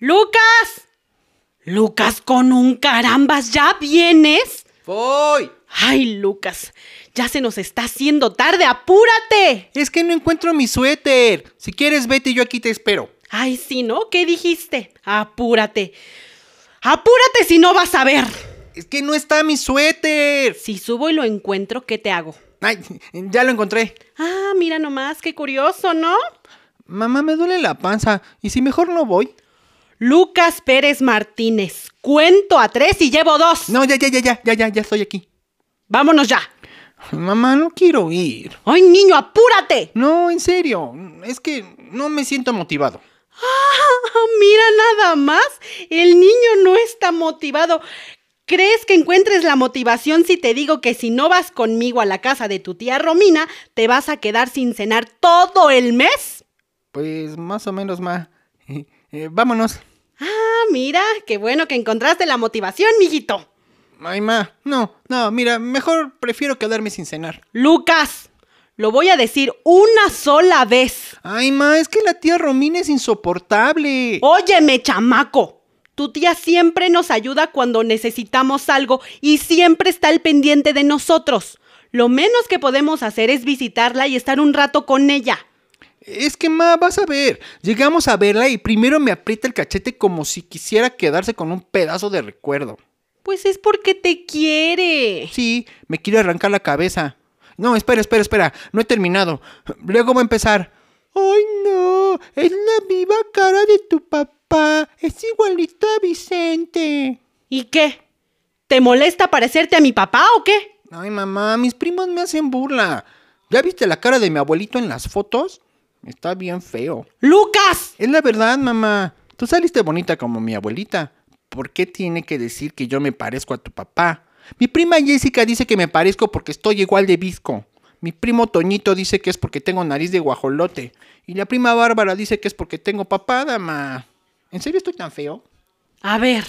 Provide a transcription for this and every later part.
¡Lucas! Lucas, con un carambas, ¿ya vienes? Voy. Ay, Lucas, ya se nos está haciendo tarde, apúrate. Es que no encuentro mi suéter. Si quieres, vete, yo aquí te espero. Ay, sí, ¿no? ¿Qué dijiste? Apúrate. Apúrate si no vas a ver. Es que no está mi suéter. Si subo y lo encuentro, ¿qué te hago? Ay, ya lo encontré. Ah, mira nomás, qué curioso, ¿no? Mamá, me duele la panza. ¿Y si mejor no voy? Lucas Pérez Martínez. Cuento a tres y llevo dos. No, ya, ya, ya, ya, ya, ya, ya estoy aquí. Vámonos ya. Mamá, no quiero ir. Ay, niño, apúrate. No, en serio. Es que no me siento motivado. Ah, mira nada más. El niño no está motivado. ¿Crees que encuentres la motivación si te digo que si no vas conmigo a la casa de tu tía Romina, te vas a quedar sin cenar todo el mes? Pues más o menos, ma. Eh, vámonos. Ah, mira, qué bueno que encontraste la motivación, mijito. Ay, ma. No, no, mira, mejor prefiero quedarme sin cenar. Lucas, lo voy a decir una sola vez. Ay, ma, es que la tía Romina es insoportable. Óyeme, chamaco. Tu tía siempre nos ayuda cuando necesitamos algo y siempre está al pendiente de nosotros. Lo menos que podemos hacer es visitarla y estar un rato con ella. Es que, ma, vas a ver. Llegamos a verla y primero me aprieta el cachete como si quisiera quedarse con un pedazo de recuerdo. Pues es porque te quiere. Sí, me quiere arrancar la cabeza. No, espera, espera, espera. No he terminado. Luego va a empezar. ¡Ay, no! Es la viva cara de tu papá. Es igualito a Vicente. ¿Y qué? ¿Te molesta parecerte a mi papá o qué? Ay, mamá, mis primos me hacen burla. ¿Ya viste la cara de mi abuelito en las fotos? Está bien feo. ¡Lucas! Es la verdad, mamá. Tú saliste bonita como mi abuelita. ¿Por qué tiene que decir que yo me parezco a tu papá? Mi prima Jessica dice que me parezco porque estoy igual de visco. Mi primo Toñito dice que es porque tengo nariz de guajolote. Y la prima Bárbara dice que es porque tengo papada, ma. ¿En serio estoy tan feo? A ver,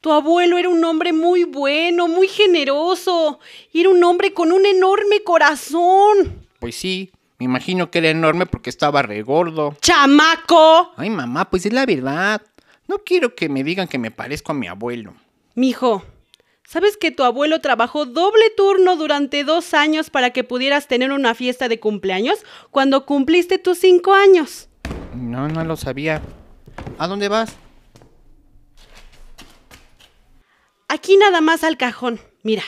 tu abuelo era un hombre muy bueno, muy generoso. Y era un hombre con un enorme corazón. Pues sí, me imagino que era enorme porque estaba regordo. ¡Chamaco! Ay, mamá, pues es la verdad. No quiero que me digan que me parezco a mi abuelo. Mijo, ¿sabes que tu abuelo trabajó doble turno durante dos años para que pudieras tener una fiesta de cumpleaños cuando cumpliste tus cinco años? No, no lo sabía. ¿A dónde vas? Aquí nada más al cajón. Mira,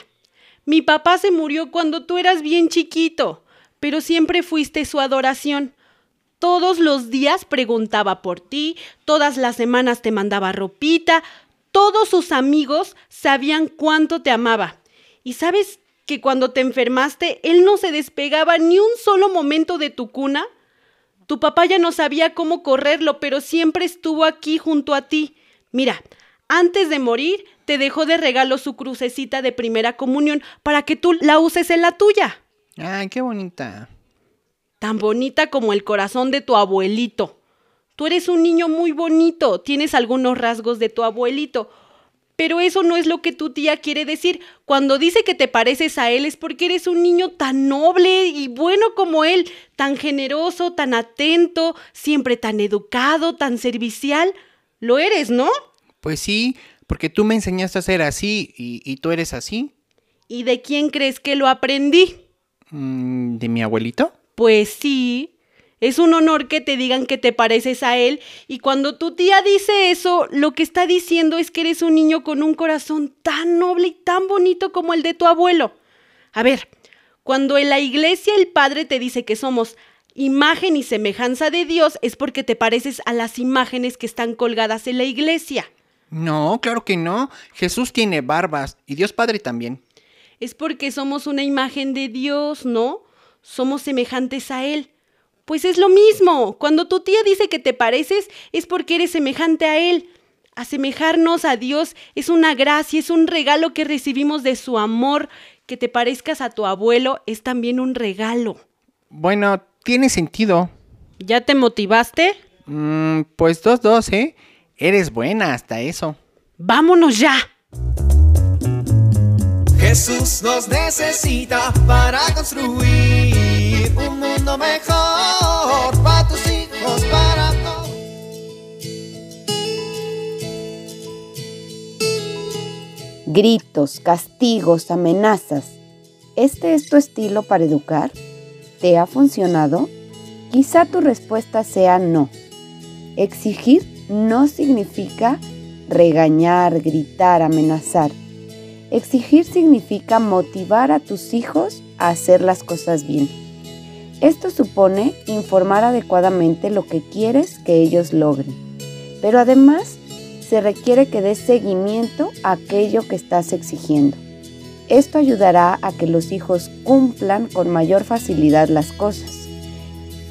mi papá se murió cuando tú eras bien chiquito, pero siempre fuiste su adoración. Todos los días preguntaba por ti, todas las semanas te mandaba ropita, todos sus amigos sabían cuánto te amaba. Y sabes que cuando te enfermaste, él no se despegaba ni un solo momento de tu cuna. Tu papá ya no sabía cómo correrlo, pero siempre estuvo aquí junto a ti. Mira, antes de morir, te dejó de regalo su crucecita de primera comunión para que tú la uses en la tuya. Ay, qué bonita. Tan bonita como el corazón de tu abuelito. Tú eres un niño muy bonito, tienes algunos rasgos de tu abuelito, pero eso no es lo que tu tía quiere decir. Cuando dice que te pareces a él es porque eres un niño tan noble y bueno como él, tan generoso, tan atento, siempre tan educado, tan servicial. Lo eres, ¿no? Pues sí, Porque tú me enseñaste a ser así y, y tú eres así. ¿Y de quién crees que lo aprendí? Mm, ¿De mi abuelito? Pues sí. Es un honor que te digan que te pareces a él y cuando tu tía dice eso, lo que está diciendo es que eres un niño con un corazón tan noble y tan bonito como el de tu abuelo. A ver, cuando en la iglesia el Padre te dice que somos imagen y semejanza de Dios, es porque te pareces a las imágenes que están colgadas en la iglesia. No, claro que no. Jesús tiene barbas y Dios Padre también. Es porque somos una imagen de Dios, ¿no? Somos semejantes a Él. Pues es lo mismo. Cuando tu tía dice que te pareces, es porque eres semejante a Él. Asemejarnos a Dios es una gracia, es un regalo que recibimos de su amor. Que te parezcas a tu abuelo es también un regalo. Bueno, tiene sentido. ¿Ya te motivaste? Mm, pues dos, dos, ¿eh? Eres buena hasta eso. ¡Vámonos ya! Jesús nos necesita para construir un mundo mejor para tus hijos, para todos. Gritos, castigos, amenazas. ¿Este es tu estilo para educar? ¿Te ha funcionado? Quizá tu respuesta sea no. Exigir no significa regañar, gritar, amenazar. Exigir significa motivar a tus hijos a hacer las cosas bien. Esto supone informar adecuadamente lo que quieres que ellos logren. Pero además se requiere que des seguimiento a aquello que estás exigiendo. Esto ayudará a que los hijos cumplan con mayor facilidad las cosas.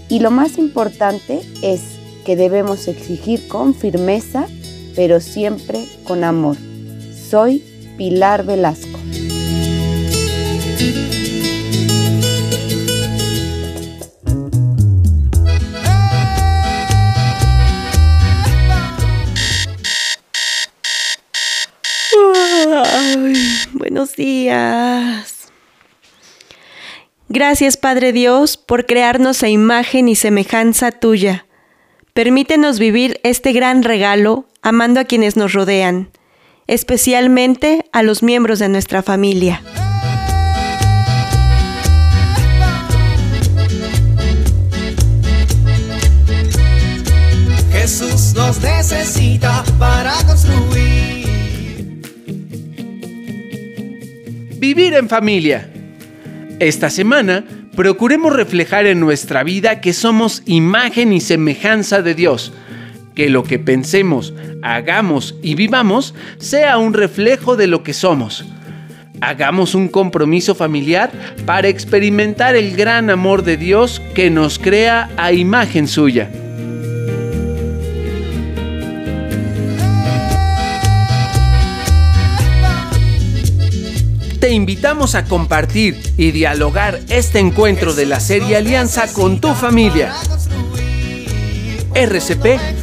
Y lo más importante es que debemos exigir con firmeza, pero siempre con amor. Soy Pilar Velasco. Ay, buenos días. Gracias, Padre Dios, por crearnos a imagen y semejanza tuya. Permítenos vivir este gran regalo amando a quienes nos rodean, especialmente a los miembros de nuestra familia. Jesús nos necesita para construir. Vivir en familia. Esta semana procuremos reflejar en nuestra vida que somos imagen y semejanza de Dios. Que lo que pensemos, hagamos y vivamos sea un reflejo de lo que somos. Hagamos un compromiso familiar para experimentar el gran amor de Dios que nos crea a imagen suya. Te invitamos a compartir y dialogar este encuentro de la serie Alianza con tu familia. RCP